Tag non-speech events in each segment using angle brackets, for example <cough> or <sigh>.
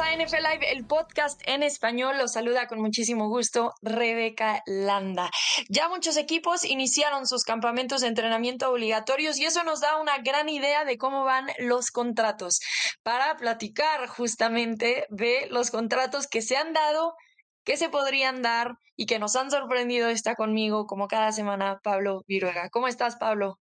A NFL Live, el podcast en español. Los saluda con muchísimo gusto Rebeca Landa. Ya muchos equipos iniciaron sus campamentos de entrenamiento obligatorios y eso nos da una gran idea de cómo van los contratos. Para platicar justamente de los contratos que se han dado, que se podrían dar y que nos han sorprendido, está conmigo como cada semana Pablo Viruega. ¿Cómo estás, Pablo?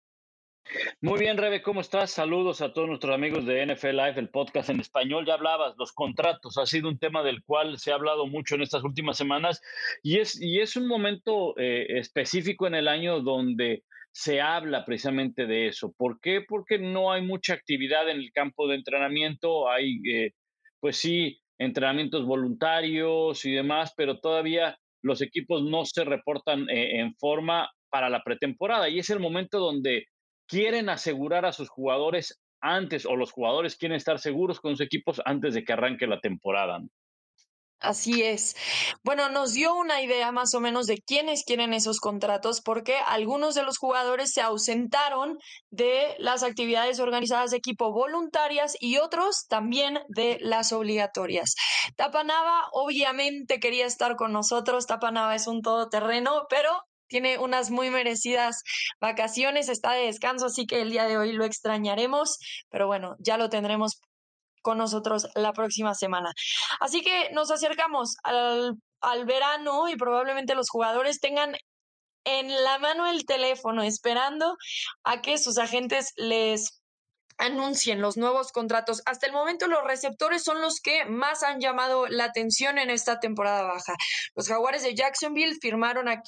Muy bien, Rebe, ¿cómo estás? Saludos a todos nuestros amigos de NFL Live, el podcast en español. Ya hablabas, los contratos, ha sido un tema del cual se ha hablado mucho en estas últimas semanas y es, y es un momento eh, específico en el año donde se habla precisamente de eso. ¿Por qué? Porque no hay mucha actividad en el campo de entrenamiento, hay, eh, pues sí, entrenamientos voluntarios y demás, pero todavía los equipos no se reportan eh, en forma para la pretemporada y es el momento donde quieren asegurar a sus jugadores antes o los jugadores quieren estar seguros con sus equipos antes de que arranque la temporada. Así es. Bueno, nos dio una idea más o menos de quiénes quieren esos contratos porque algunos de los jugadores se ausentaron de las actividades organizadas de equipo voluntarias y otros también de las obligatorias. Tapanava obviamente quería estar con nosotros. Tapanava es un todoterreno, pero tiene unas muy merecidas vacaciones, está de descanso, así que el día de hoy lo extrañaremos, pero bueno, ya lo tendremos con nosotros la próxima semana. Así que nos acercamos al, al verano y probablemente los jugadores tengan en la mano el teléfono esperando a que sus agentes les anuncien los nuevos contratos. Hasta el momento los receptores son los que más han llamado la atención en esta temporada baja. Los Jaguares de Jacksonville firmaron a,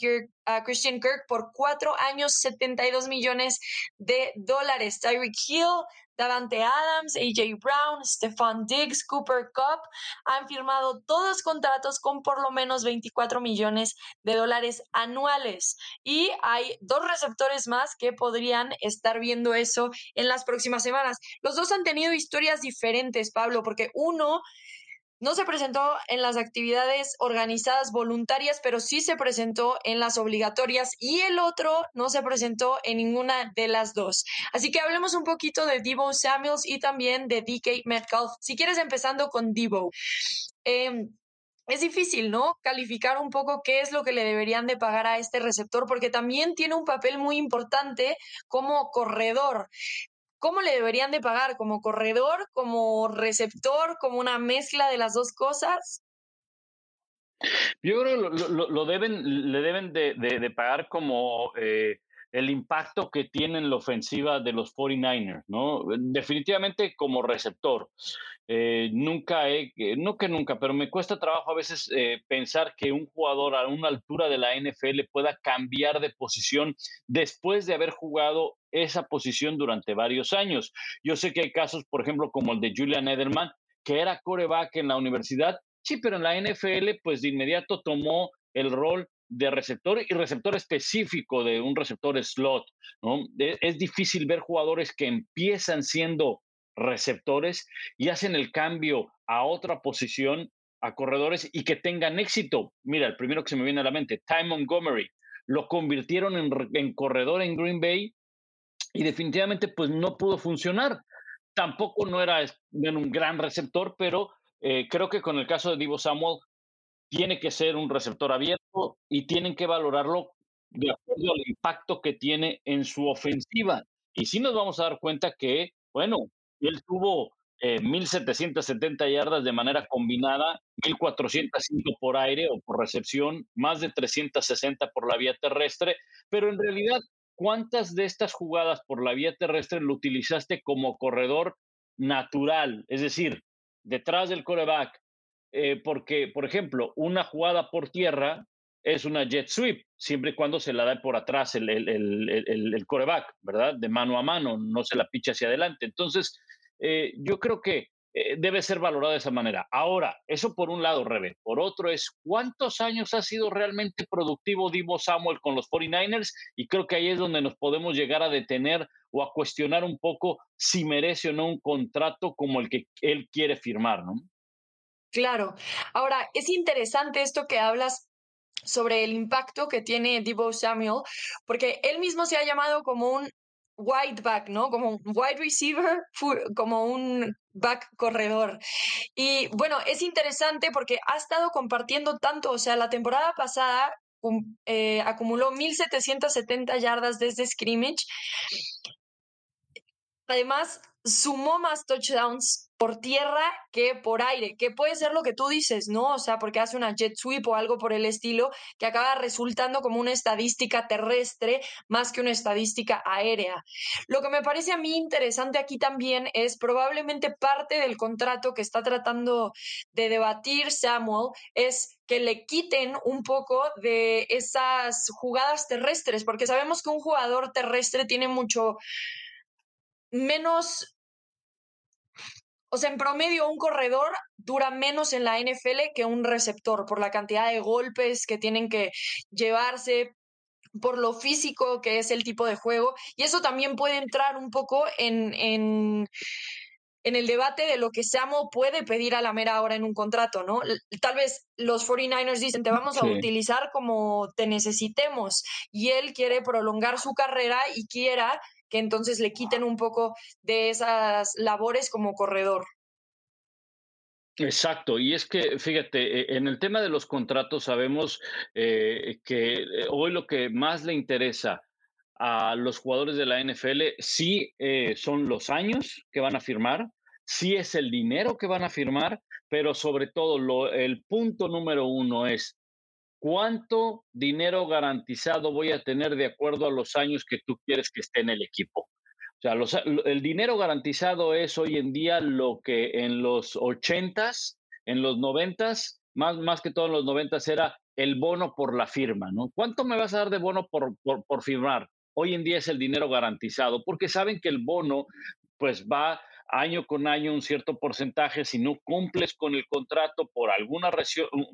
Christian Kirk por cuatro años, 72 millones de dólares. Tyreek Hill Davante Adams, AJ Brown, Stefan Diggs, Cooper Cup han firmado todos contratos con por lo menos 24 millones de dólares anuales. Y hay dos receptores más que podrían estar viendo eso en las próximas semanas. Los dos han tenido historias diferentes, Pablo, porque uno no se presentó en las actividades organizadas voluntarias, pero sí se presentó en las obligatorias y el otro no se presentó en ninguna de las dos. Así que hablemos un poquito de Debo Samuels y también de DK Metcalf. Si quieres, empezando con Debo. Em, es difícil, ¿no? Calificar un poco qué es lo que le deberían de pagar a este receptor, porque también tiene un papel muy importante como corredor. ¿Cómo le deberían de pagar? ¿Como corredor, como receptor, como una mezcla de las dos cosas? Yo creo que lo, deben, le deben de, pagar como eh, el impacto que tiene en la ofensiva de los 49ers, ¿no? Definitivamente como receptor. Eh, nunca he, no que nunca, pero me cuesta trabajo a veces eh, pensar que un jugador a una altura de la NFL pueda cambiar de posición después de haber jugado esa posición durante varios años. Yo sé que hay casos, por ejemplo, como el de Julian Edelman, que era coreback en la universidad, sí, pero en la NFL, pues de inmediato tomó el rol de receptor y receptor específico de un receptor slot. ¿no? Es difícil ver jugadores que empiezan siendo receptores y hacen el cambio a otra posición, a corredores y que tengan éxito. Mira, el primero que se me viene a la mente, Ty Montgomery, lo convirtieron en, en corredor en Green Bay y definitivamente pues no pudo funcionar. Tampoco no era un gran receptor, pero eh, creo que con el caso de Divo Samuel tiene que ser un receptor abierto y tienen que valorarlo de acuerdo al impacto que tiene en su ofensiva. Y sí nos vamos a dar cuenta que, bueno, él tuvo eh, 1.770 yardas de manera combinada, 1.405 por aire o por recepción, más de 360 por la vía terrestre, pero en realidad, ¿cuántas de estas jugadas por la vía terrestre lo utilizaste como corredor natural? Es decir, detrás del coreback, eh, porque, por ejemplo, una jugada por tierra es una jet sweep, siempre y cuando se la da por atrás el, el, coreback, ¿verdad? De mano a mano, no se la picha hacia adelante. Entonces, eh, yo creo que eh, debe ser valorado de esa manera. Ahora, eso por un lado, Rebe. Por otro es, ¿cuántos años ha sido realmente productivo Divo Samuel con los 49ers? Y creo que ahí es donde nos podemos llegar a detener o a cuestionar un poco si merece o no un contrato como el que él quiere firmar, ¿no? Claro. Ahora, es interesante esto que hablas sobre el impacto que tiene Debo Samuel, porque él mismo se ha llamado como un wide back, ¿no? Como un wide receiver, como un back corredor. Y bueno, es interesante porque ha estado compartiendo tanto, o sea, la temporada pasada eh, acumuló 1.770 yardas desde scrimmage. Además, sumó más touchdowns por tierra que por aire, que puede ser lo que tú dices, ¿no? O sea, porque hace una jet sweep o algo por el estilo que acaba resultando como una estadística terrestre más que una estadística aérea. Lo que me parece a mí interesante aquí también es probablemente parte del contrato que está tratando de debatir Samuel es que le quiten un poco de esas jugadas terrestres, porque sabemos que un jugador terrestre tiene mucho menos o sea, en promedio un corredor dura menos en la NFL que un receptor por la cantidad de golpes que tienen que llevarse, por lo físico que es el tipo de juego. Y eso también puede entrar un poco en, en, en el debate de lo que Samo puede pedir a la mera hora en un contrato, ¿no? Tal vez los 49ers dicen, te vamos a utilizar como te necesitemos. Y él quiere prolongar su carrera y quiera que entonces le quiten un poco de esas labores como corredor. Exacto, y es que, fíjate, e, en el tema de los contratos sabemos eh, que eh, hoy lo que más le interesa a los jugadores de la NFL sí eh, son los años que van a firmar, sí es el dinero que van a firmar, pero sobre todo lo, el punto número uno es ¿cuánto dinero garantizado voy a tener de acuerdo a los años que tú quieres que esté en el equipo? O sea, el dinero garantizado es hoy en día lo que en los ochentas, en los noventas, más, más que todo en los noventas era el bono por la firma, ¿no? ¿Cuánto me vas a dar de bono por, por firmar? Hoy en día es el dinero garantizado, porque saben que el bono pues va año con año un cierto porcentaje, si no cumples con el contrato por alguna,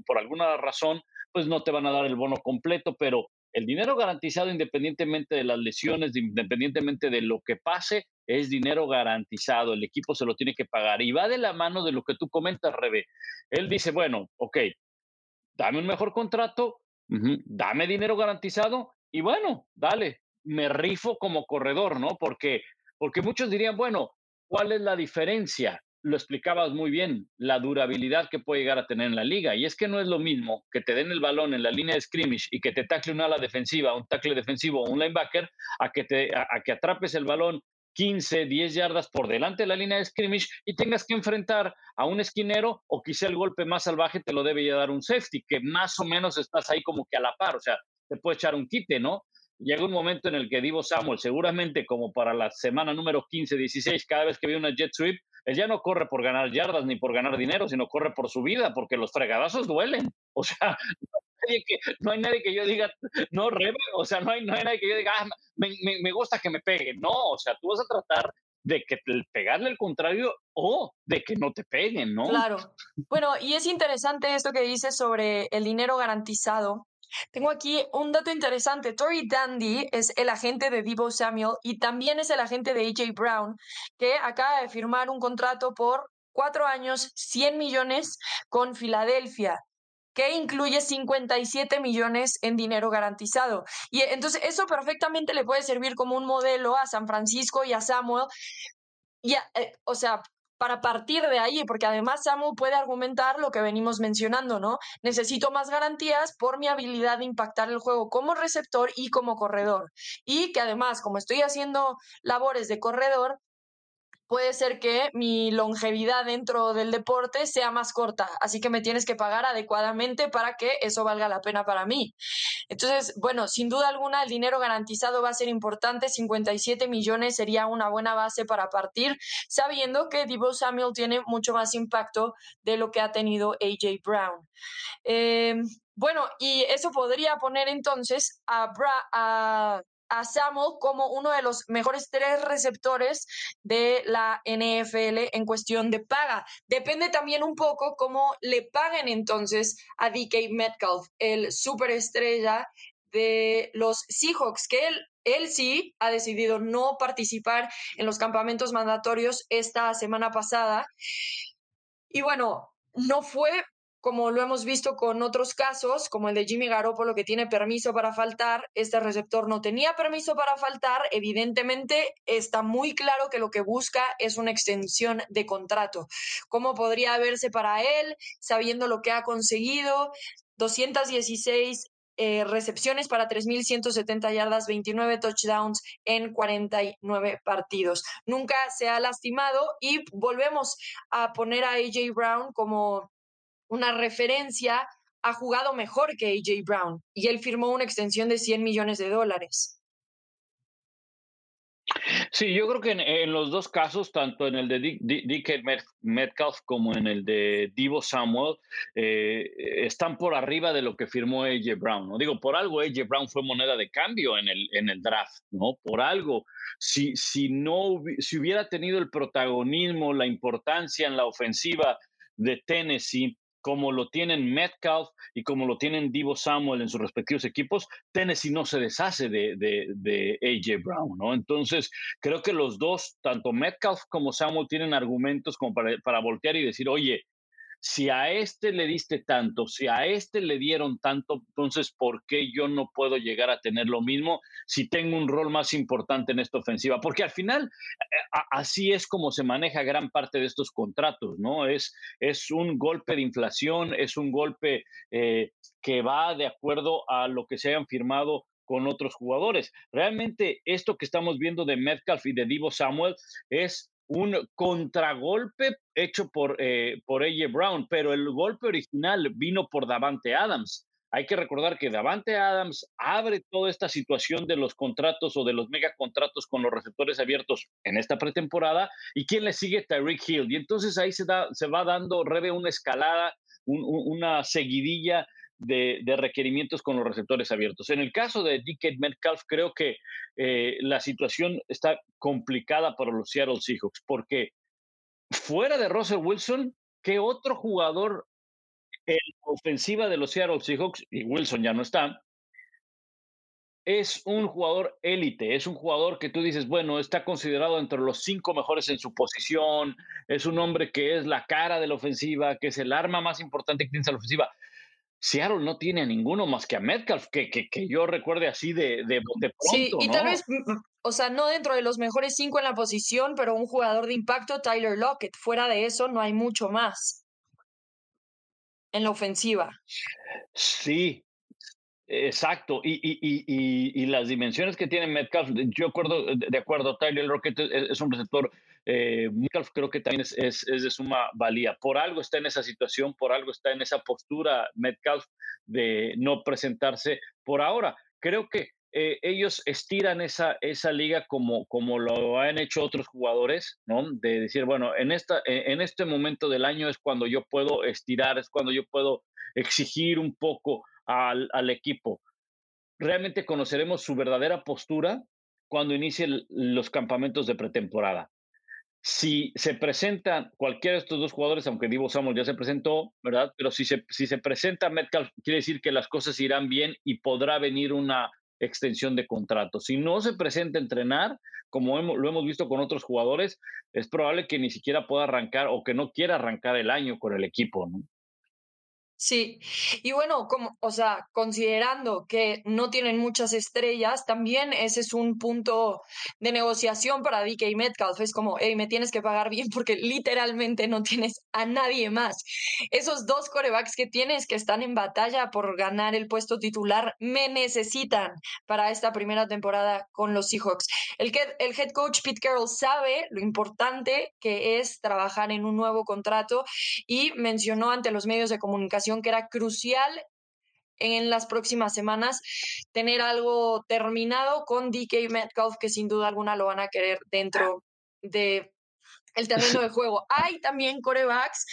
por alguna razón, pues no te van a dar el bono completo, pero el dinero garantizado independientemente de las lesiones, independientemente de lo que pase, es dinero garantizado, el equipo se lo tiene que pagar y va de la mano de lo que tú comentas, Rebe. Él dice, bueno, ok, dame un mejor contrato, dame dinero garantizado y bueno, dale, me rifo como corredor, ¿no? Porque, porque muchos dirían, bueno, ¿Cuál es la diferencia? Lo explicabas muy bien, la durabilidad que puede llegar a tener en la liga. Y es que no es lo mismo que te den el balón en la línea de scrimmage y que te tacle una ala defensiva, un tackle defensivo o un linebacker, a que, te, a, que atrapes el balón 15, 10 yardas por delante de la línea de scrimmage y tengas que enfrentar a un esquinero o quizá el golpe más salvaje te lo debe dar un safety, que más o menos estás ahí como que a la par, o sea, te puede echar un quite, ¿no? Llega un momento en el que Divo Samuel, seguramente como para la semana número 15, 16, cada vez que ve una jet sweep, él ya no corre por ganar yardas ni por ganar dinero, sino corre por su vida, porque los fregadazos duelen. O sea, no hay nadie que, yo diga, no, Rebe, o sea, no hay, no nadie que yo diga, ah, me, gusta que me pegue. No, o sea, tú vas a tratar de que pegarle el contrario o de que no te peguen, ¿no? Claro. Bueno, y es interesante esto que dices sobre el dinero garantizado, tengo aquí un dato interesante. Tori Dandy es el agente de Divo Samuel y también es el agente de AJ Brown, que acaba de firmar un contrato por cuatro años, 100 millones con Filadelfia que incluye 57 millones en dinero garantizado. Y entonces eso perfectamente le puede servir como un modelo a San Francisco y a Samuel. Eh, o sea, para partir de ahí, porque además Samu puede argumentar lo que venimos mencionando, ¿no? Necesito más garantías por mi habilidad de impactar el juego como receptor y como corredor. Y que además, como estoy haciendo labores de corredor, puede ser que mi longevidad dentro del deporte sea más corta, así que me tienes que pagar adecuadamente para que eso valga la pena para mí. Entonces, bueno, sin duda alguna el dinero garantizado va a ser importante, 57 millones sería una buena base para partir, sabiendo que Divo Samuel tiene mucho más impacto de lo que ha tenido AJ Brown. Em, bueno, y eso podría poner entonces a, a a Samuel como uno de los mejores tres receptores de la NFL en cuestión de paga. Depende también un poco cómo le paguen entonces a DK Metcalf, el superestrella de los Seahawks, que él, él sí ha decidido no participar en los campamentos mandatorios esta semana pasada. Y bueno, no fue como lo hemos visto con otros casos, como el de Jimmy Garoppolo, que tiene permiso para faltar, este receptor no tenía permiso para faltar, evidentemente está muy claro que lo que busca es una extensión de contrato. ¿Cómo podría verse para él, sabiendo lo que ha conseguido? 216 eh, recepciones para 3.170 yardas, 29 touchdowns en 49 partidos. Nunca se ha lastimado y volvemos a poner a AJ Brown como una referencia, ha jugado mejor que AJ Brown y él firmó una extensión de 100 millones de dólares. Sí, yo creo que en, los dos casos, tanto en el de DK Metcalf como en el de Divo Samuel, eh, están por arriba de lo que firmó AJ Brown. ¿no? Digo, por algo AJ Brown fue moneda de cambio en el, en el draft, ¿no? Por algo. Si, si, no, si hubiera tenido el protagonismo, la importancia en la ofensiva de Tennessee, como lo tienen Metcalf y como lo tienen Divo Samuel en sus respectivos equipos, Tennessee no se deshace de, de, AJ Brown, ¿no? Entonces, creo que los dos, tanto Metcalf como Samuel, tienen argumentos como para, para voltear y decir, oye, si a este le diste tanto, si a este le dieron tanto, entonces, ¿por qué yo no puedo llegar a tener lo mismo si tengo un rol más importante en esta ofensiva? Porque al final, eh, así es como se maneja gran parte de estos contratos, ¿no? Es, es un golpe de inflación, es un golpe eh, que va de acuerdo a lo que se hayan firmado con otros jugadores. Realmente esto que estamos viendo de Metcalf y de Divo Samuel es un contragolpe hecho por, eh, por AJ Brown, pero el golpe original vino por Davante Adams. Hay que recordar que Davante Adams abre toda esta situación de los contratos o de los megacontratos con los receptores abiertos en esta pretemporada. ¿Y quién le sigue? Tyreek Hill. Y entonces ahí se, da, se va dando, rebe una escalada, una seguidilla de, requerimientos con los receptores abiertos. En el caso de DK Metcalf, creo que eh, la situación está complicada para los Seattle Seahawks, porque fuera de Russell Wilson, ¿qué otro jugador en ofensiva de los Seattle Seahawks, y Wilson ya no está, es un jugador élite, es un jugador que tú dices, bueno, está considerado entre los cinco mejores en su posición, es un hombre que es la cara de la ofensiva, que es el arma más importante que tiene la ofensiva. Seattle no tiene a ninguno más que a Metcalf, que, que, que yo recuerde así de, de, pronto. Sí, y tal vez, mm, mm, o sea, no dentro de los mejores cinco en la posición, pero un jugador de impacto, Tyler Lockett. Fuera de eso, no hay mucho más en la ofensiva. Sí, Exacto, y, y, y, y, las dimensiones que tiene Metcalf, yo acuerdo, de acuerdo, Tyler Lockett es, un receptor, eh, creo que también es, es, de suma valía. Por algo está en esa situación, por algo está en esa postura Metcalf de no presentarse por ahora. Creo que eh, ellos estiran esa, esa liga como, como lo han hecho otros jugadores, ¿no? De decir, bueno, en, esta, en este momento del año es cuando yo puedo estirar, es cuando yo puedo exigir un poco al, al equipo. Realmente conoceremos su verdadera postura cuando inicien los campamentos de pretemporada. Si se presentan cualquiera de estos dos jugadores, aunque Divo Samuel ya se presentó, ¿verdad? Pero si se, si se presenta Metcalf, quiere decir que las cosas irán bien y podrá venir una extensión de contrato. Si no se presenta a entrenar, como lo hemos visto con otros jugadores, es probable que ni siquiera pueda arrancar o que no quiera arrancar el año con el equipo, ¿no? Sí, y bueno, como, o sea, considerando que no tienen muchas estrellas, también ese es un punto de negociación para DK Metcalf. Es como, hey, me tienes que pagar bien porque literalmente no tienes a nadie más. Esos dos corebacks que tienes que están en batalla por ganar el puesto titular me necesitan para esta primera temporada con los Seahawks. El, que, el head coach Pete Carroll sabe lo importante que es trabajar en un nuevo contrato y mencionó ante los medios de comunicación que era crucial en las próximas semanas tener algo terminado con DK Metcalf, que sin duda alguna lo van a querer dentro de el terreno de juego. Hay también corebacks,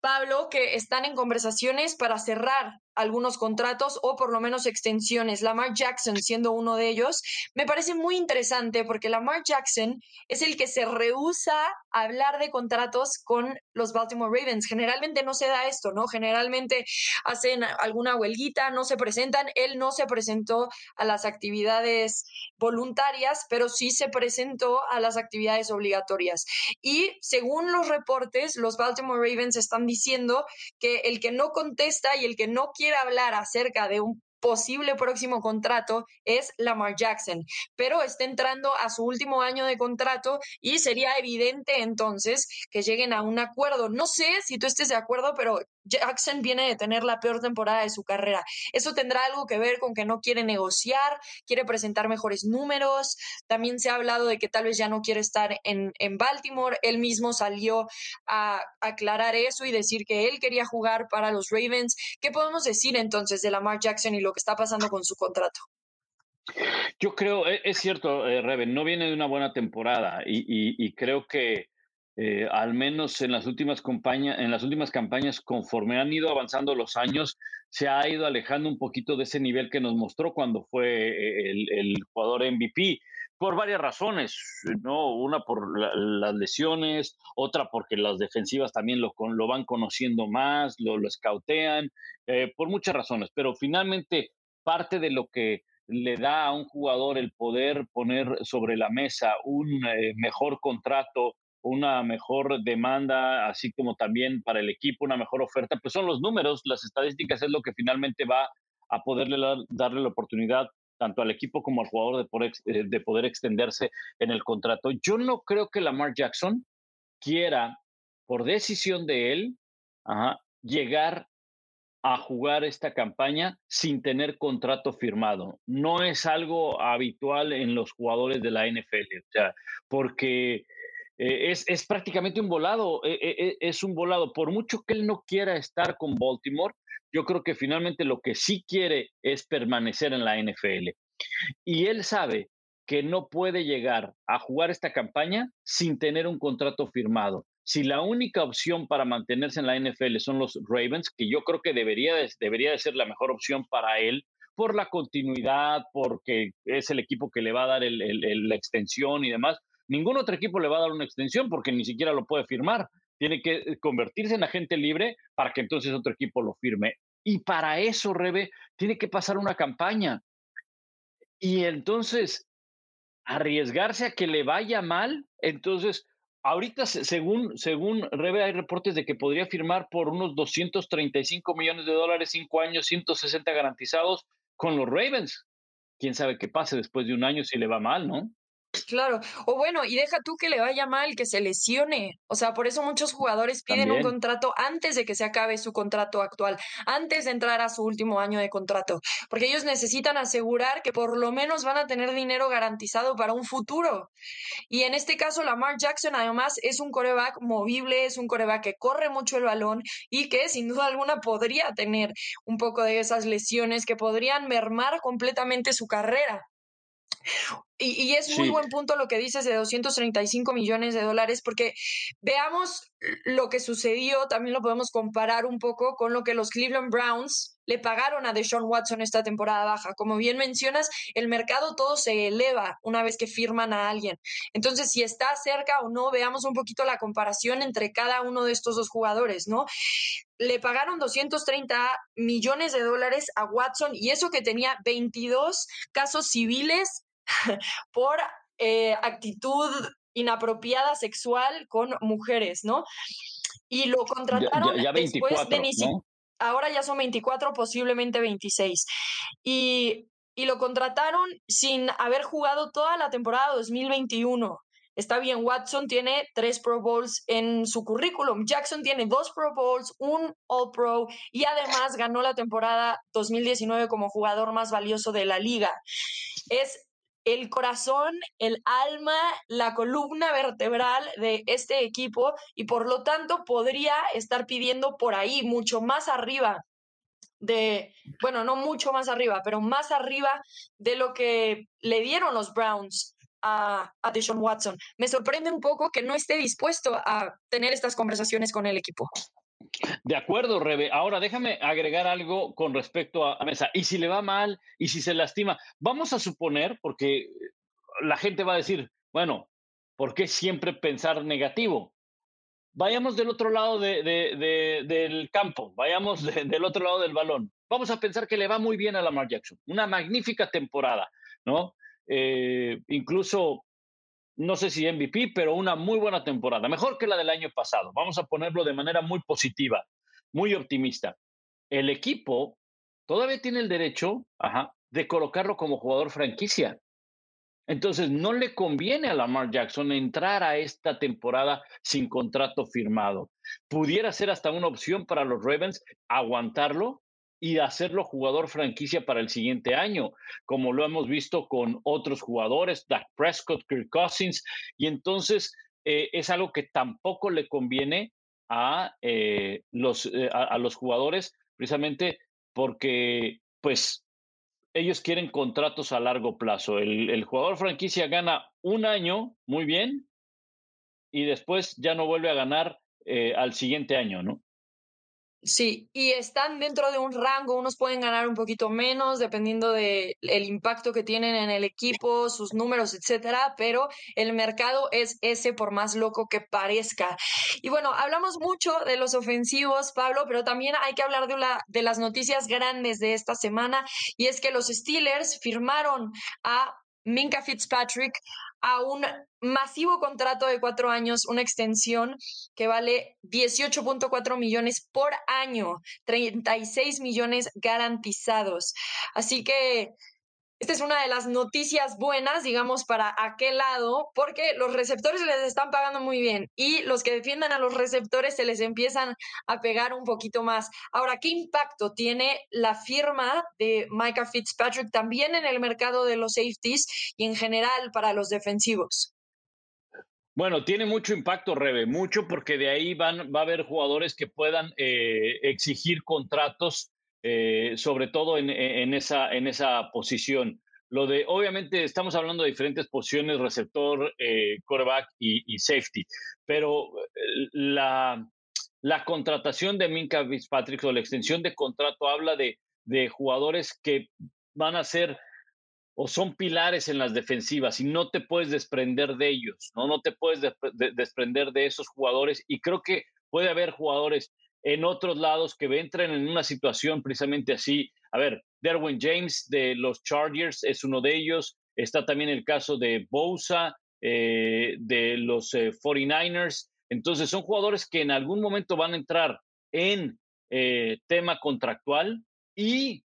Pablo, que están en conversaciones para cerrar algunos contratos o por lo menos extensiones. Lamar Jackson siendo uno de ellos. Me parece muy interesante porque Lamar Jackson es el que se rehúsa a hablar de contratos con los Baltimore Ravens. Generalmente no se da esto, ¿no? Generalmente hacen alguna huelguita, no se presentan. Él no se presentó a las actividades voluntarias, pero sí se presentó a las actividades obligatorias. Y según los reportes, los Baltimore Ravens están diciendo que el que no contesta y el que no quiere hablar acerca de un posible próximo contrato es Lamar Jackson, pero está entrando a su último año de contrato y sería evidente entonces que lleguen a un acuerdo. No sé si tú estés de acuerdo, pero Jackson viene de tener la peor temporada de su carrera. Eso tendrá algo que ver con que no quiere negociar, quiere presentar mejores números. También se ha hablado de que tal vez ya no quiere estar en, en Baltimore. Él mismo salió a aclarar eso y decir que él quería jugar para los Ravens. ¿Qué podemos decir entonces de Lamar Jackson y lo que está pasando con su contrato? Yo creo, e, es cierto, eh, Reven, no viene de una buena temporada y creo que eh, al menos en las últimas en las últimas campañas, conforme han ido avanzando los años, se ha ido alejando un poquito de ese nivel que nos mostró cuando fue eh, el, jugador MVP por varias razones, ¿no? Una por las lesiones, otra porque las defensivas también lo, lo van conociendo más, lo, lo escautean, eh, por muchas razones, pero finalmente parte de lo que le da a un jugador el poder poner sobre la mesa un mejor contrato, una mejor demanda, así como también para el equipo una mejor oferta, pues son los números, las estadísticas es lo que finalmente va a poderle darle la oportunidad tanto al equipo como al jugador de poder, eh, de poder extenderse en el contrato. Yo no creo que Lamar Jackson quiera, por decisión de él, llegar a jugar esta campaña sin tener contrato firmado. No es algo habitual en los jugadores de la NFL, o sea, porque eh, es, prácticamente un volado, eh, eh, es un volado. Por mucho que él no quiera estar con Baltimore, yo creo que finalmente lo que sí quiere es permanecer en la NFL. Y él sabe que no puede llegar a jugar esta campaña sin tener un contrato firmado. Si la única opción para mantenerse en la NFL son los Ravens, que yo creo que debería de, debería de ser la mejor opción para él, por la continuidad, porque es el equipo que le va a dar la extensión y demás, Ningún otro equipo le va a dar una extensión porque ni siquiera lo puede firmar. Tiene que convertirse en agente libre para que entonces otro equipo lo firme. Y para eso, Rebe, tiene que pasar una campaña. Y entonces, arriesgarse a que le vaya mal, entonces, ahorita, según, según Rebe, hay reportes de que podría firmar por unos 235 millones de dólares, cinco años, 160 garantizados con los Ravens. Quién sabe qué pase después de un año si le va mal, ¿no? Claro, o bueno, y deja tú que le vaya mal, que se lesione. O sea, por eso muchos jugadores piden un contrato antes de que se acabe su contrato actual, antes de entrar a su último año de contrato, porque ellos necesitan asegurar que por lo menos van a tener dinero garantizado para un futuro. Y en este caso, Lamar Jackson además es un coreback movible, es un coreback que corre mucho el balón y que sin duda alguna podría tener un poco de esas lesiones que podrían mermar completamente su carrera. Y, es muy buen punto lo que dices de 235 millones de dólares, porque veamos lo que sucedió, también lo podemos comparar un poco con lo que los Cleveland Browns le pagaron a Deshaun Watson esta temporada baja. Como bien mencionas, el mercado todo se eleva una vez que firman a alguien. Entonces, si está cerca o no, veamos un poquito la comparación entre cada uno de estos dos jugadores, ¿no? Le pagaron 230 millones de dólares a Watson y eso que tenía 22 casos civiles <laughs> por eh, actitud inapropiada sexual con mujeres, ¿no? Y lo contrataron después de ni Ahora ya son 24, posiblemente 26. Y, y lo contrataron sin haber jugado toda la temporada 2021. Está bien, Watson tiene tres Pro Bowls en su currículum. Jackson tiene dos Pro Bowls, un All Pro y además ganó la temporada 2019 como jugador más valioso de la liga. Es el corazón, el alma, la columna vertebral de este equipo y por lo tanto podría estar pidiendo por ahí mucho más arriba de, bueno, no mucho más arriba, pero más arriba de lo que le dieron los Browns a, a Deshaun Watson. Me sorprende un poco que no esté dispuesto a tener estas conversaciones con el equipo. De acuerdo, Rebe. Ahora déjame agregar algo con respecto a, Mesa. Y si le va mal, y si se lastima, vamos a suponer, porque la gente va a decir, bueno, ¿por qué siempre pensar negativo? Vayamos del otro lado del campo, vayamos del otro lado del balón. Vamos a pensar que le va muy bien a Lamar Jackson, una magnífica temporada, ¿no? Eh, incluso no sé si MVP, pero una muy buena temporada, mejor que la del año pasado. Vamos a ponerlo de manera muy positiva, muy optimista. El equipo todavía tiene el derecho de colocarlo como jugador franquicia. Entonces, no le conviene a Lamar Jackson entrar a esta temporada sin contrato firmado. Pudiera ser hasta una opción para los Ravens aguantarlo y hacerlo jugador franquicia para el siguiente año, como lo hemos visto con otros jugadores, Dak Prescott, Kirk Cousins, y entonces eh, es algo que tampoco le conviene a, eh, los, eh, a, los jugadores, precisamente porque pues ellos quieren contratos a largo plazo. El, el jugador franquicia gana un año muy bien y después ya no vuelve a ganar al siguiente año, ¿no? Sí, y están dentro de un rango, unos pueden ganar un poquito menos dependiendo del el impacto que tienen en el equipo, sus números, etcétera, pero el mercado es ese por más loco que parezca. Y bueno, hablamos mucho de los ofensivos, Pablo, pero también hay que hablar de, de las noticias grandes de esta semana y es que los Steelers firmaron a Minka Fitzpatrick a un masivo contrato de cuatro años, una extensión que vale 18.4 millones por año, 36 millones garantizados. Así que esta es una de las noticias buenas, digamos, para aquel lado, porque los receptores les están pagando muy bien y los que defiendan a los receptores se les empiezan a pegar un poquito más. Ahora, ¿qué impacto tiene la firma de Micah Fitzpatrick también en el mercado de los safeties y en general para los defensivos? Bueno, tiene mucho impacto, Rebe, mucho porque de ahí van, va a haber jugadores que puedan eh, exigir contratos eh, sobre todo en, esa, en esa posición. Lo de, obviamente, estamos hablando de diferentes posiciones, receptor, eh, quarterback y, safety, pero eh, la, la contratación de Minka Fitzpatrick o la extensión de contrato habla de, de jugadores que van a ser o son pilares en las defensivas y no te puedes desprender de ellos, no, no te puedes desprender de esos jugadores y creo que puede haber jugadores en otros lados que entren en una situación precisamente así. A ver, Derwin James de los Chargers es uno de ellos. Está también el caso de Bosa eh, de los 49ers. Eh, Entonces son jugadores que en algún momento van a entrar en eh, tema contractual y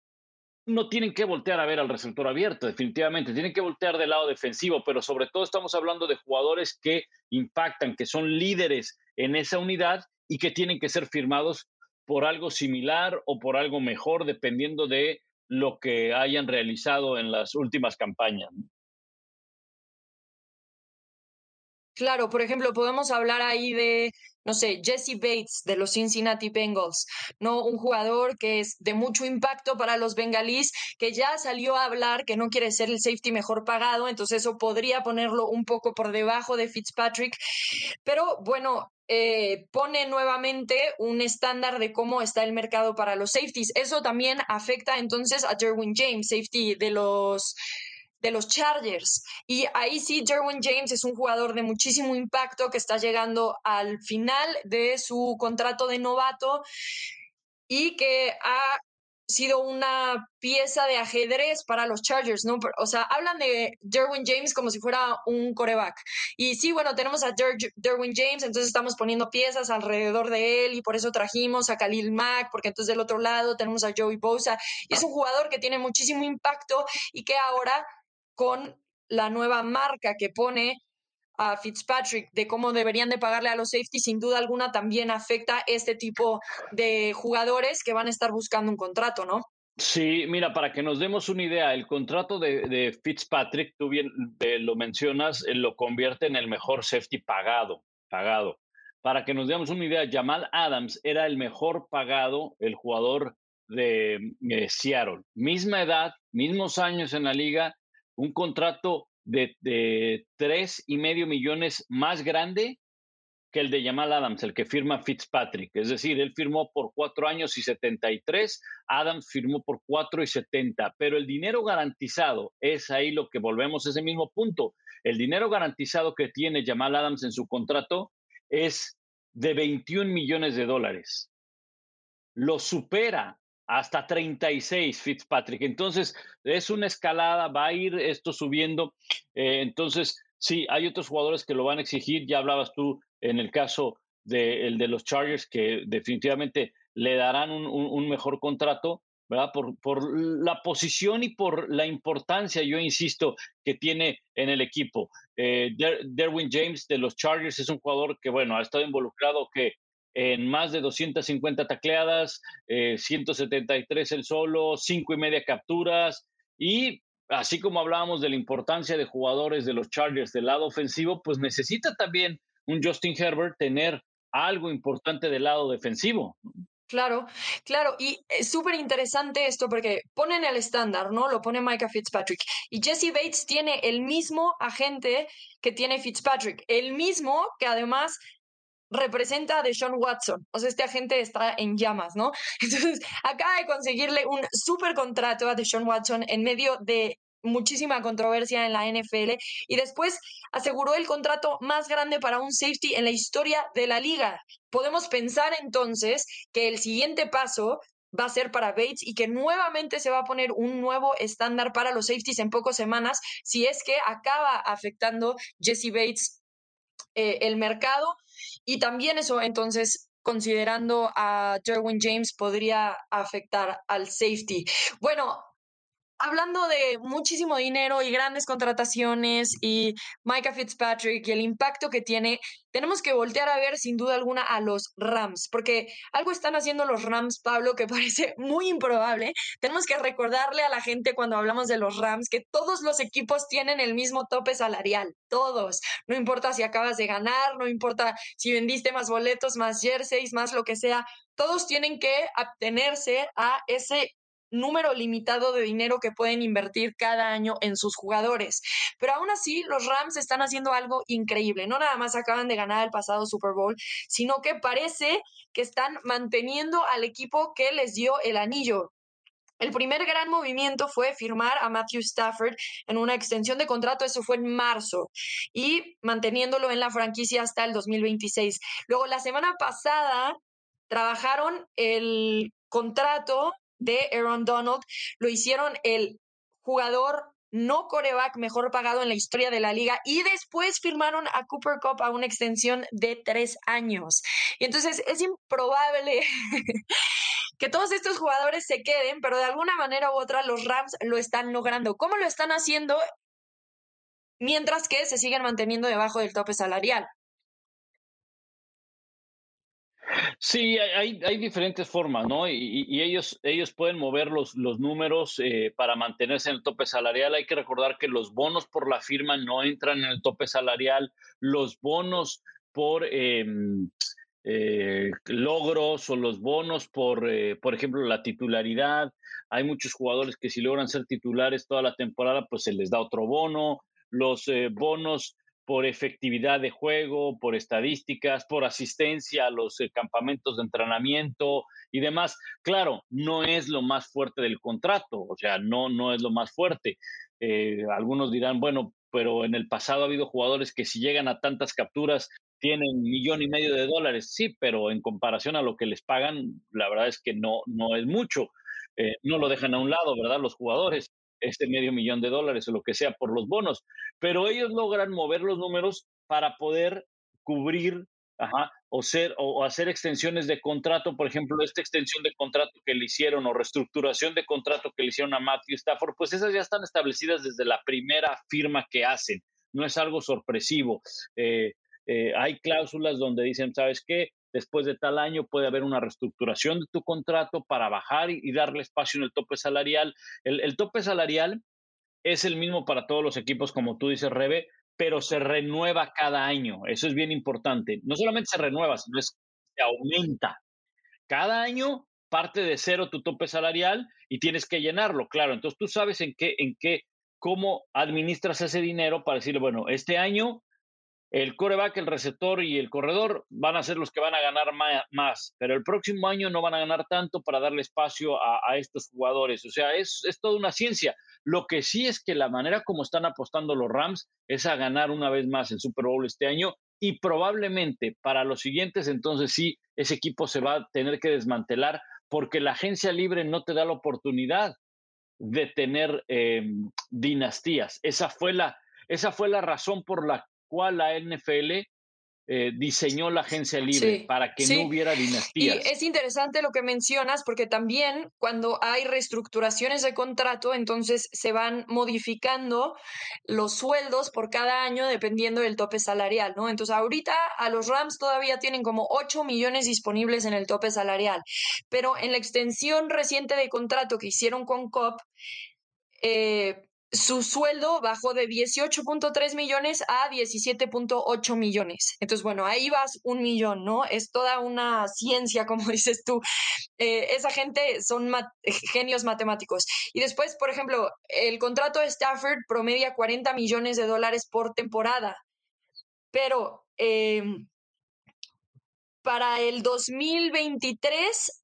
no tienen que voltear a ver al receptor abierto, definitivamente. Tienen que voltear del lado defensivo, pero sobre todo estamos hablando de jugadores que impactan, que son líderes en esa unidad y que tienen que ser firmados por algo similar o por algo mejor, dependiendo de lo que hayan realizado en las últimas campañas. Claro, por ejemplo, podemos hablar ahí de, no sé, Jesse Bates de los Cincinnati Bengals, ¿no? Un jugador que es de mucho impacto para los bengalíes, que ya salió a hablar que no quiere ser el safety mejor pagado, entonces eso podría ponerlo un poco por debajo de Fitzpatrick. Pero bueno, eh, pone nuevamente un estándar de cómo está el mercado para los safeties. Eso también afecta entonces a Derwin James, safety de los de los Chargers. Y ahí sí, Derwin James es un jugador de muchísimo impacto que está llegando al final de su contrato de novato y que ha sido una pieza de ajedrez para los Chargers, ¿no? O sea, hablan de Derwin James como si fuera un coreback. Y sí, bueno, tenemos a Derwin James, entonces estamos poniendo piezas alrededor de él y por eso trajimos a Khalil Mack, porque entonces del otro lado tenemos a Joey Bosa. Y es un jugador que tiene muchísimo impacto y que ahora con la nueva marca que pone a Fitzpatrick de cómo deberían de pagarle a los safeties, sin duda alguna también afecta este tipo de jugadores que van a estar buscando un contrato, ¿no? Sí, mira, para que nos demos una idea, el contrato de, Fitzpatrick, tú bien eh, lo mencionas, eh, lo convierte en el mejor safety pagado, pagado. Para que nos demos una idea, Jamal Adams era el mejor pagado, el jugador de eh, Seattle. Misma edad, mismos años en la liga, un contrato de, tres y medio millones más grande que el de Jamal Adams, el que firma Fitzpatrick. Es decir, él firmó por cuatro años y 73, Adams firmó por cuatro y 70, pero el dinero garantizado es ahí lo que volvemos a ese mismo punto. El dinero garantizado que tiene Jamal Adams en su contrato es de 21 millones de dólares. Lo supera hasta 36 Fitzpatrick. Entonces, es una escalada, va a ir esto subiendo. Eh, entonces, sí, hay otros jugadores que lo van a exigir. Ya hablabas tú en el caso de, el de los Chargers, que definitivamente le darán un, mejor contrato, ¿verdad? Por, por, la posición y por la importancia, yo insisto, que tiene en el equipo. Eh, Derwin James de los Chargers es un jugador que, bueno, ha estado involucrado que en más de 250 tacleadas, 173 eh, el solo, cinco y media capturas y así como hablábamos de la importancia de jugadores de los Chargers del lado ofensivo, pues necesita también un Justin Herbert tener algo importante del lado defensivo. Claro, claro, y es súper interesante esto porque ponen el estándar, ¿no? Lo pone Micah Fitzpatrick. Y Jesse Bates tiene el mismo agente que tiene Fitzpatrick, el mismo que además representa a Deshaun Watson. O sea, este agente está en llamas, ¿no? <laughs> Entonces, acaba de conseguirle un súper contrato a Deshaun Watson en medio de muchísima controversia en la NFL y después aseguró el contrato más grande para un safety en la historia de la liga. Podemos pensar entonces que el siguiente paso va a ser para Bates y que nuevamente se va a poner un nuevo estándar para los safeties en pocas semanas si es que acaba afectando Jesse Bates eh, el mercado y también eso, entonces, considerando a Derwin James, podría afectar al safety. Bueno, hablando de muchísimo dinero y grandes contrataciones y Micah Fitzpatrick y el impacto que tiene, tenemos que voltear a ver sin duda alguna a los Rams, porque algo están haciendo los Rams, Pablo, que <laughs> parece muy improbable. Tenemos que recordarle a la gente cuando hablamos de los Rams que todos los equipos tienen el mismo tope salarial, todos. No importa si acabas de ganar, no importa si vendiste más boletos, más jerseys, más lo que sea, todos tienen que abstenerse a ese número limitado de dinero que pueden invertir cada año en sus jugadores. Pero aún así, los Rams están haciendo algo increíble. No nada más acaban de ganar el pasado Super Bowl, sino que parece que están manteniendo al equipo que les dio el anillo. El primer gran movimiento fue firmar a Matthew Stafford en una extensión de contrato, eso fue en marzo, y manteniéndolo en la franquicia hasta el 2026. Luego, la semana pasada, trabajaron el contrato de Aaron Donald, lo hicieron el jugador no coreback mejor pagado en la historia de la liga y después firmaron a Cooper Cup a una extensión de tres años. Y entonces es improbable <laughs> que todos estos jugadores se queden, pero de alguna manera u otra los Rams lo están logrando. ¿Cómo lo están haciendo? Mientras que se siguen manteniendo debajo del tope salarial. Sí, hay, hay diferentes formas, ¿no? Y, ellos, ellos pueden mover los, los números eh, para mantenerse en el tope salarial. Hay que recordar que los bonos por la firma no entran en el tope salarial. Los bonos por em, eh, logros o los bonos por, eh, por ejemplo, la titularidad. Hay muchos jugadores que si logran ser titulares toda la temporada, pues se les da otro bono. Los bonos por efectividad de juego, por estadísticas, por asistencia a los eh, campamentos de entrenamiento y demás. Claro, no es lo más fuerte del contrato, o sea, no, no es lo más fuerte. Eh, algunos dirán, bueno, pero en el pasado ha habido jugadores que si llegan a tantas capturas tienen millón y medio de dólares, sí, pero en comparación a lo que les pagan, la verdad es que no, no es mucho. Eh, no lo dejan a un lado, ¿verdad? Los jugadores este medio millón de dólares o lo que sea por los bonos, pero ellos logran mover los números para poder cubrir o, ser, o, hacer extensiones de contrato, por ejemplo, esta extensión de contrato que le hicieron o reestructuración de contrato que le hicieron a Matthew Stafford, pues esas ya están establecidas desde la primera firma que hacen, no es algo sorpresivo. Eh, eh, hay cláusulas donde dicen, ¿sabes qué? Después de tal año puede haber una reestructuración de tu contrato para bajar y, darle espacio en el tope salarial. El, tope salarial es el mismo para todos los equipos, como tú dices, Rebe, pero se renueva cada año. Eso es bien importante. No solamente se renueva, sino que se aumenta. Cada año parte de cero tu tope salarial y tienes que llenarlo, claro. Entonces tú sabes en qué, en qué, cómo administras ese dinero para decirle, bueno, este año el coreback, el receptor y el corredor van a ser los que van a ganar más, pero el próximo año no van a ganar tanto para darle espacio a, estos jugadores. O sea, es, es, toda una ciencia. Lo que sí es que la manera como están apostando los Rams es a ganar una vez más el Super Bowl este año y probablemente para los siguientes, entonces sí, ese equipo se va a tener que desmantelar porque la agencia libre no te da la oportunidad de tener em, dinastías. Esa fue la, esa fue la razón por la cual la NFL eh, diseñó la agencia libre para que no hubiera dinastías. Y es interesante lo que mencionas porque también cuando hay reestructuraciones de contrato, entonces se van modificando los sueldos por cada año dependiendo del tope salarial, ¿no? Entonces ahorita a los Rams todavía tienen como 8 millones disponibles en el tope salarial, pero en la extensión reciente de contrato que hicieron con COP, eh, su sueldo bajó de 18.3 millones a 17.8 millones. Entonces, bueno, ahí vas un millón, ¿no? Es toda una ciencia, como <laughs> dices tú. Eh, esa gente son genios matemáticos. Y después, por ejemplo, el contrato de Stafford promedia 40 millones de dólares por temporada. Pero em, para el 2023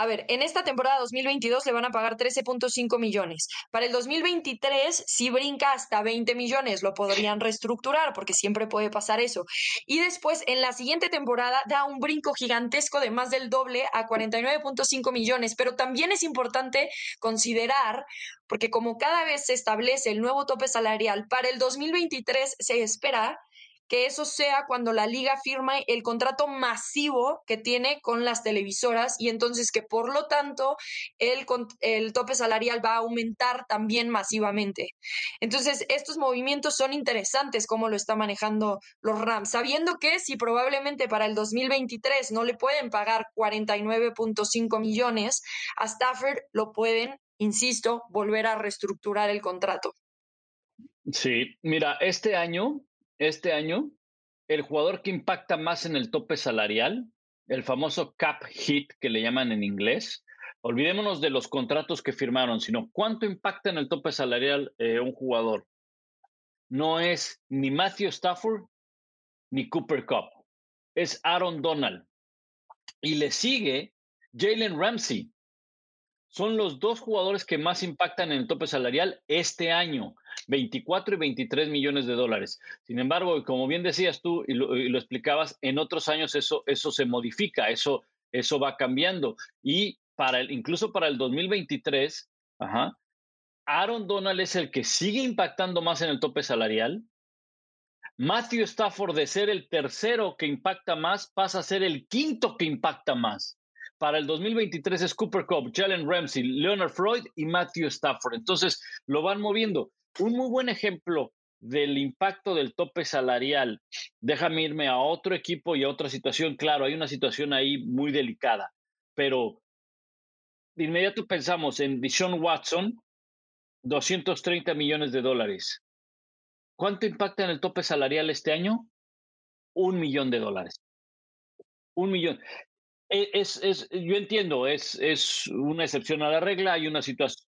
a ver, en esta temporada 2022 le van a pagar 13.5 millones. Para el 2023, si brinca hasta 20 millones, lo podrían reestructurar porque siempre puede pasar eso. Y después, en la siguiente temporada, da un brinco gigantesco de más del doble a 49.5 millones. Pero también es importante considerar, porque como cada vez se establece el nuevo tope salarial, para el 2023 se espera que eso sea cuando la liga firma el contrato masivo que tiene con las televisoras y entonces que por lo tanto el, el tope salarial va a aumentar también masivamente. Entonces, estos movimientos son interesantes como lo está manejando los Rams, sabiendo que si probablemente para el 2023 no le pueden pagar 49.5 millones, a Stafford lo pueden, insisto, volver a reestructurar el contrato. Sí, mira, este año este año, el jugador que impacta más en el tope salarial, el famoso cap hit que le llaman en inglés, olvidémonos de los contratos que firmaron, sino cuánto impacta en el tope salarial eh, un jugador. No es ni Matthew Stafford ni Cooper Cup, es Aaron Donald. Y le sigue Jalen Ramsey. Son los dos jugadores que más impactan en el tope salarial este año. 24 y 23 millones de dólares. Sin embargo, como bien decías tú y lo, explicabas, en otros años eso, eso se modifica, eso, eso va cambiando. Y para el, incluso para el 2023, ajá, Aaron Donald es el que sigue impactando más en el tope salarial. Matthew Stafford, de ser el tercero que impacta más, pasa a ser el quinto que impacta más. Para el 2023 es Cooper Cup, Jalen Ramsey, Leonard Freud y Matthew Stafford. Entonces lo van moviendo. Un muy buen ejemplo del impacto del tope salarial. Déjame irme a otro equipo y a otra situación. Claro, hay una situación ahí muy delicada, pero de inmediato pensamos en Dishon Watson, 230 millones de dólares. ¿Cuánto impacta en el tope salarial este año? Un millón de dólares. Un millón. E, es, es, yo entiendo, es, es una excepción a la regla, hay una situación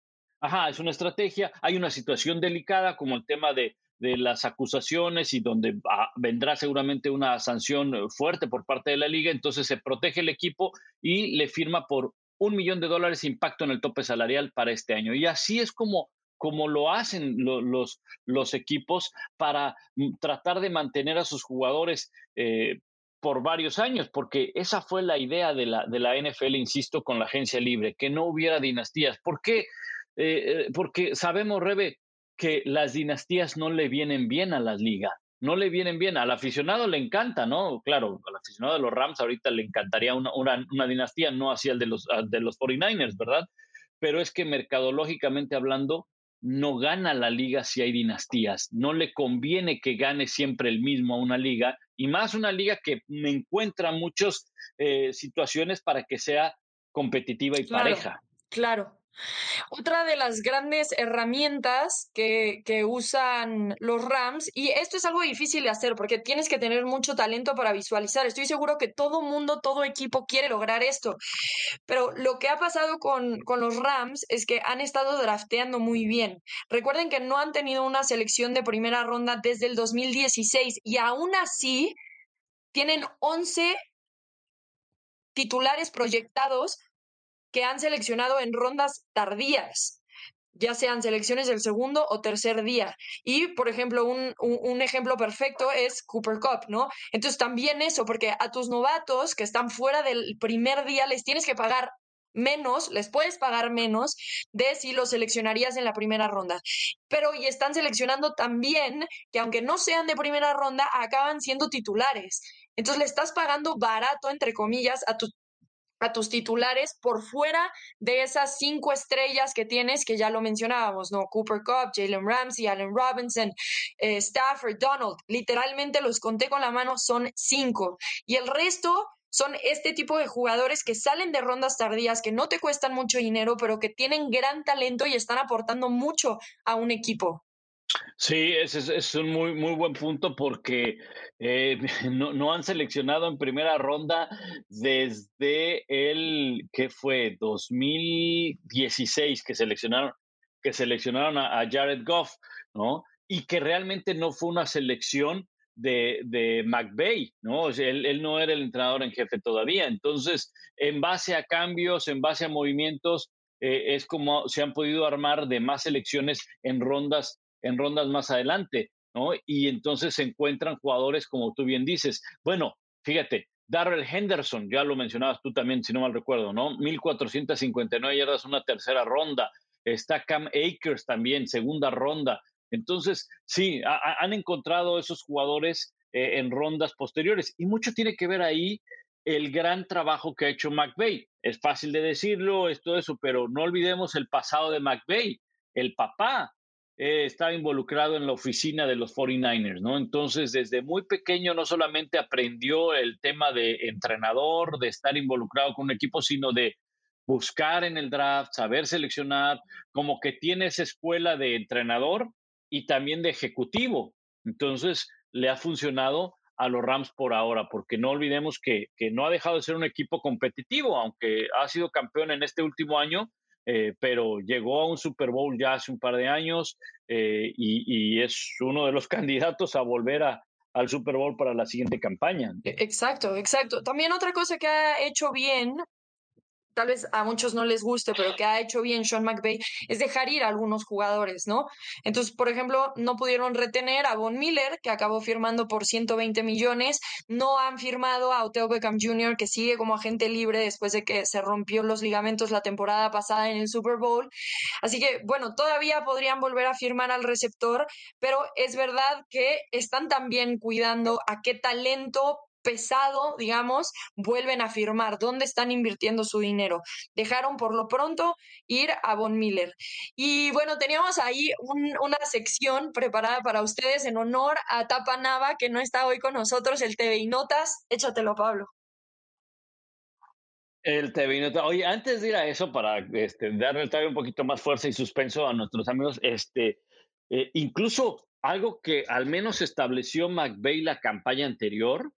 Ajá, es una estrategia. Hay una situación delicada como el tema de, las acusaciones y donde vendrá seguramente una sanción eh, fuerte por parte de la liga. Entonces se protege el equipo y le firma por un millón de dólares impacto en el tope salarial para este año. Y así es como, lo hacen los, equipos para mm, tratar de mantener a sus jugadores eh, por varios años, porque esa fue la idea de la NFL, insisto, con la agencia libre, que no hubiera dinastías. ¿Por qué? Eh, eh, porque sabemos, Rebe, que las dinastías no le vienen bien a las ligas, no le vienen bien. Al aficionado le encanta, ¿no? Claro, al aficionado de los Rams ahorita le encantaría una, una, dinastía, no así el de los, de los 49ers, ¿verdad? Pero es que mercadológicamente hablando, no gana la liga si hay dinastías. No le conviene que gane siempre el mismo a una liga, y más una liga que me encuentra muchas eh, situaciones para que sea competitiva y pareja. Claro. Otra de las grandes herramientas que, que, usan los Rams, y esto es algo difícil de hacer porque tienes que tener mucho talento para visualizar. Estoy seguro que todo mundo, todo equipo quiere lograr esto. Pero lo que ha pasado con, con los Rams es que han estado drafteando muy bien. Recuerden que no han tenido una selección de primera ronda desde el 2016 y aún así tienen 11 titulares proyectados que han seleccionado en rondas tardías, ya sean selecciones del segundo o tercer día. Y, por ejemplo, un, un, ejemplo perfecto es Cooper Cup, ¿no? Entonces, también eso, porque a tus novatos que están fuera del primer día les tienes que pagar menos, les puedes pagar menos de si los seleccionarías en la primera ronda. Pero y están seleccionando también que aunque no sean de primera ronda, acaban siendo titulares. Entonces le estás pagando barato, entre comillas, a, tu, a tus titulares por fuera de esas cinco estrellas que tienes, que ya lo mencionábamos, ¿no? Cooper Cup, Jalen Ramsey, Allen Robinson, eh, Stafford, Donald. Literalmente los conté con la mano, son cinco. Y el resto son este tipo de jugadores que salen de rondas tardías, que no te cuestan mucho dinero, pero que tienen gran talento y están aportando mucho a un equipo. Sí, ese es, un muy, muy buen punto porque eh, <laughs> no, no, han seleccionado en primera ronda desde el, ¿qué fue? 2016 que seleccionaron, que seleccionaron a, Jared Goff, ¿no? Y que realmente no fue una selección de, de McVeigh, ¿no? él, él, no era el entrenador en jefe todavía. Entonces, en base a cambios, en base a movimientos, eh, es como se han podido armar de más selecciones en rondas en rondas más adelante, ¿no? Y entonces se encuentran jugadores como tú bien dices. Bueno, fíjate, Darrell Henderson, ya lo mencionabas tú también, si no mal recuerdo, ¿no? 1459 yardas, una tercera ronda. Está Cam Akers también, segunda ronda. Entonces, sí, han encontrado esos jugadores eh, en rondas posteriores y mucho tiene que ver ahí el gran trabajo que ha hecho McVeigh. Es fácil de decirlo, es todo eso, pero no olvidemos el pasado de McVeigh. El papá eh, estaba involucrado en la oficina de los 49ers, ¿no? Entonces, desde muy pequeño no solamente aprendió el tema de entrenador, de estar involucrado con un equipo, sino de buscar en el draft, saber seleccionar, como que tiene esa escuela de entrenador y también de ejecutivo. Entonces, le ha funcionado a los Rams por ahora, porque no olvidemos que, que no ha dejado de ser un equipo competitivo, aunque ha sido campeón en este último año, eh, pero llegó a un Super Bowl ya hace un par de años eh, y, es uno de los <laughs> candidatos a volver a, al Super Bowl para la siguiente campaña. E, exacto, exacto. También otra cosa que ha hecho bien tal vez a muchos no les guste, pero que ha hecho bien Sean McVay, es dejar ir a algunos jugadores, ¿no? Entonces, por ejemplo, no pudieron retener a Von Miller, que acabó firmando por 120 millones, no han firmado a Oteo Beckham Jr., que sigue como agente libre después de que se rompió los ligamentos la temporada pasada en el Super Bowl. Así que, bueno, todavía podrían volver a firmar al receptor, pero es verdad que están también cuidando a qué talento pesado, digamos, vuelven a firmar, dónde están invirtiendo su dinero. Dejaron por lo pronto ir a Von Miller. Y bueno, teníamos ahí una sección preparada para ustedes en honor a Tapa Nava, que no está hoy con nosotros, el TV y Notas. Échatelo, Pablo. El TV y Notas. Oye, antes de ir a eso, para este, darle todavía un poquito más fuerza y suspenso a nuestros amigos, este, eh, incluso algo que al menos estableció McVeigh la campaña anterior,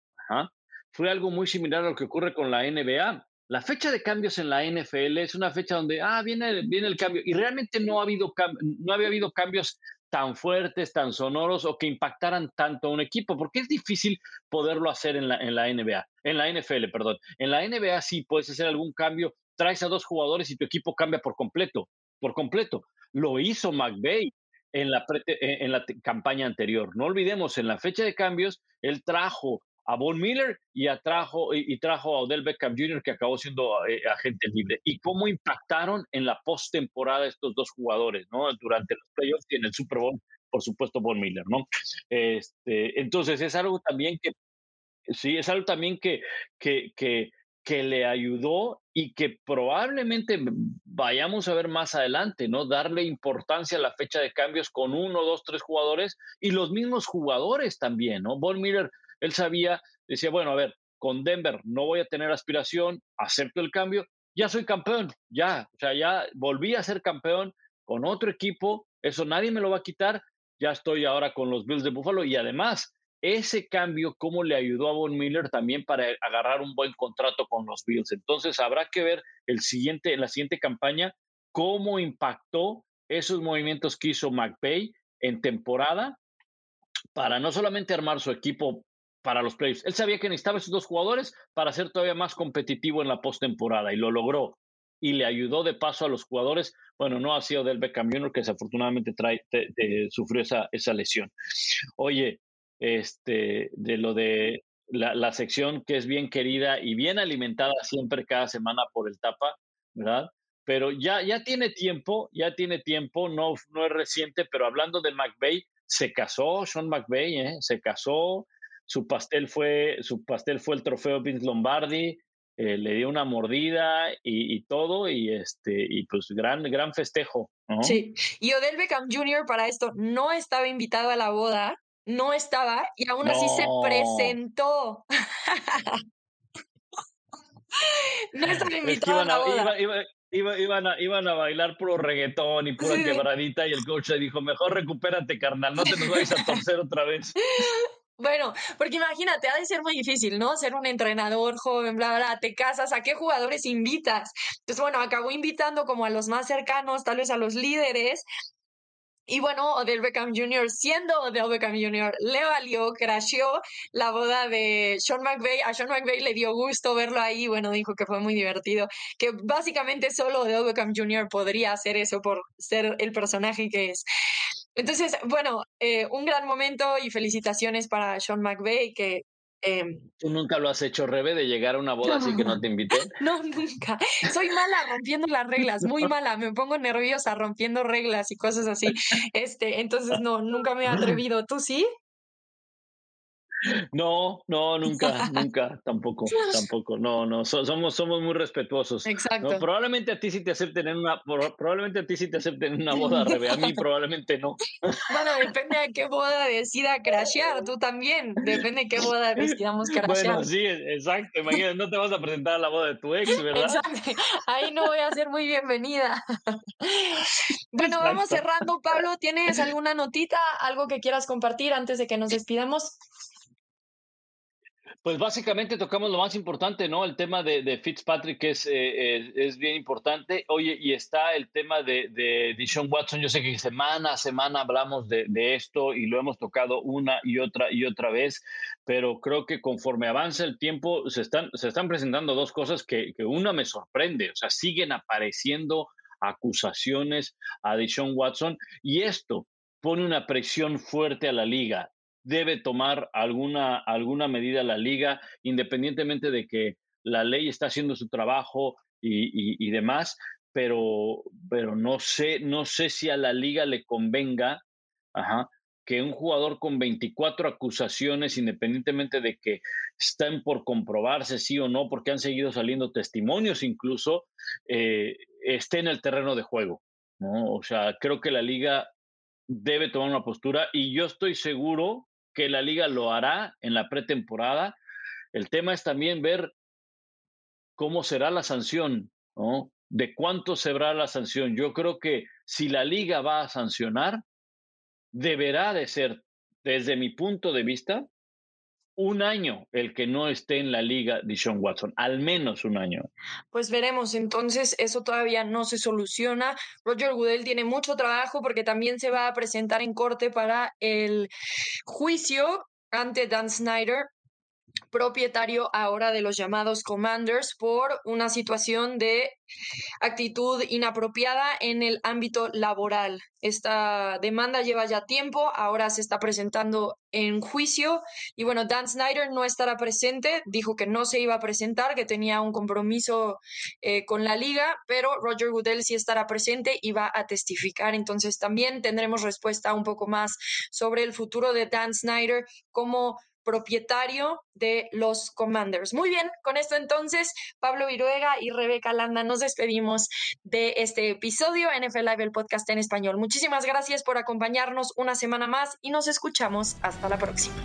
fue algo muy similar a lo que ocurre con la NBA. La fecha de cambios en la NFL es una fecha donde, ah, viene, viene el cambio. Y realmente no, ha habido no había habido cambios tan fuertes, tan sonoros o que impactaran tanto a un equipo, porque es difícil poderlo hacer en la, en la NBA, en la NFL, perdón. En la NBA sí puedes hacer algún cambio, traes a dos jugadores y tu equipo cambia por completo, por completo. Lo hizo McVeigh en la, en la campaña anterior. No olvidemos, en la fecha de cambios, él trajo a Von Miller y, atrajo, y, trajo a Odell Beckham Jr., que acabó siendo eh, agente libre. Y cómo impactaron en la postemporada estos dos jugadores, ¿no? Durante los playoffs y en el Super Bowl, por supuesto, Von Miller, ¿no? Este, entonces, es algo también que, sí, es algo también que, que, que, que le ayudó y que probablemente vayamos a ver más adelante, ¿no? Darle importancia a la fecha de cambios con uno, dos, tres jugadores y los mismos jugadores también, ¿no? Von Miller él sabía, decía, bueno, a ver, con Denver no voy a tener aspiración, acepto el cambio, ya soy campeón, ya, o sea, ya volví a ser campeón con otro equipo, eso nadie me lo va a quitar, ya estoy ahora con los Bills de Buffalo y además ese cambio, cómo le ayudó a Von Miller también para agarrar un buen contrato con los Bills. Entonces habrá que ver el siguiente, en la siguiente campaña cómo impactó esos movimientos que hizo McVay en temporada para no solamente armar su equipo para los playoffs. Él sabía que necesitaba esos dos jugadores para ser todavía más competitivo en la postemporada y lo logró. Y le ayudó de paso a los jugadores. Bueno, no ha sido del Beckham Jr., que desafortunadamente trae, sufrió esa, esa lesión. Oye, este, de lo de la, sección que es bien querida y bien alimentada siempre cada semana por el Tapa, ¿verdad? Pero ya, ya tiene tiempo, ya tiene tiempo, no, no es reciente, pero hablando de McVeigh, se casó Sean McVeigh, ¿eh? se casó, su pastel fue, su pastel fue el trofeo Vince Lombardi, eh, le dio una mordida y, todo, y este, y pues gran, gran festejo. Sí, y Odell Beckham Jr. para esto no estaba invitado a la boda, no estaba, y aún así se presentó. <laughs> no estaba invitado a la boda. iban, a, iban a bailar puro reggaetón y pura quebradita y el coach le dijo, mejor recupérate, carnal, no te nos vayas a torcer otra vez. <laughs> Bueno, porque imagínate, ha de ser muy difícil, ¿no? Ser un entrenador joven, bla, bla, te casas, ¿a qué jugadores invitas? Entonces, bueno, acabó invitando como a los más cercanos, tal vez a los líderes, y bueno, Odell Beckham Jr., siendo Odell Beckham Jr., le valió, crasheó la boda de Sean McVay. A Sean McVay le dio gusto verlo ahí. Bueno, dijo que fue muy divertido. Que básicamente solo Odell Beckham Jr. podría hacer eso por ser el personaje que es. Entonces, bueno, eh, un gran momento y felicitaciones para Sean McVeigh, que... Em, ¿Tú nunca lo has hecho, Rebe, de llegar a una boda así que no te invité? <laughs> No, nunca. Soy mala rompiendo las reglas, muy mala. Me pongo nerviosa rompiendo reglas y cosas así. Este, entonces no, nunca me he atrevido. ¿Tú sí? No, no, nunca, nunca, tampoco, <laughs> tampoco, no, no, somos, somos muy respetuosos. Exacto. Probablemente a ti sí te acepten en una, probablemente a ti sí te acepten en una boda, Rebe, a mí <laughs> probablemente no. Bueno, depende de qué boda decida crashear, tú también, depende de qué boda decidamos <laughs> crashear. Bueno, sí, exacto, imagínate, no te vas a presentar a la boda de tu ex, ¿verdad? Exacto, ahí no voy a ser muy bienvenida. Bueno, vamos cerrando, Pablo, ¿tienes alguna notita, algo que quieras compartir antes de que nos despidamos? Pues básicamente tocamos lo más importante, ¿no? El tema de, Fitzpatrick es, eh, es, bien importante. Oye, y está el tema de, de Dishon Watson. Yo sé que semana a semana hablamos de, de, esto y lo hemos tocado una y otra y otra vez, pero creo que conforme avanza el tiempo se están, se están presentando dos cosas que, que una me sorprende. O sea, siguen apareciendo acusaciones a Dishon Watson y esto pone una presión fuerte a la liga debe tomar alguna, alguna medida la liga, independientemente de que la ley está haciendo su trabajo y, demás, pero, pero no, sé, no sé si a la liga le convenga que un jugador con 24 acusaciones, independientemente de que estén por comprobarse sí o no, porque han seguido saliendo testimonios incluso, eh, esté en el terreno de juego. ¿no? O sea, creo que la liga debe tomar una postura y yo estoy seguro que la liga lo hará en la pretemporada. El tema es también ver cómo será la sanción. De cuánto será la sanción. Yo creo que si la liga va a sancionar, deberá de ser, desde mi punto de vista, un año el que no esté en la liga de Sean Watson, al menos un año. Pues veremos, entonces eso todavía no se soluciona. Roger Goodell tiene mucho trabajo porque también se va a presentar en corte para el juicio ante Dan Snyder propietario ahora de los llamados commanders por una situación de actitud inapropiada en el ámbito laboral. Esta demanda lleva ya tiempo, ahora se está presentando en juicio y bueno, Dan Snyder no estará presente, dijo que no se iba a presentar, que tenía un compromiso eh, con la liga, pero Roger Goodell sí estará presente y va a testificar, entonces también tendremos respuesta un poco más sobre el futuro de Dan Snyder como propietario de los Commanders. Muy bien, con esto entonces, Pablo Viruega y Rebeca Landa nos despedimos de este episodio NFL Live, el podcast en español. Muchísimas gracias por acompañarnos una semana más y nos escuchamos hasta la próxima.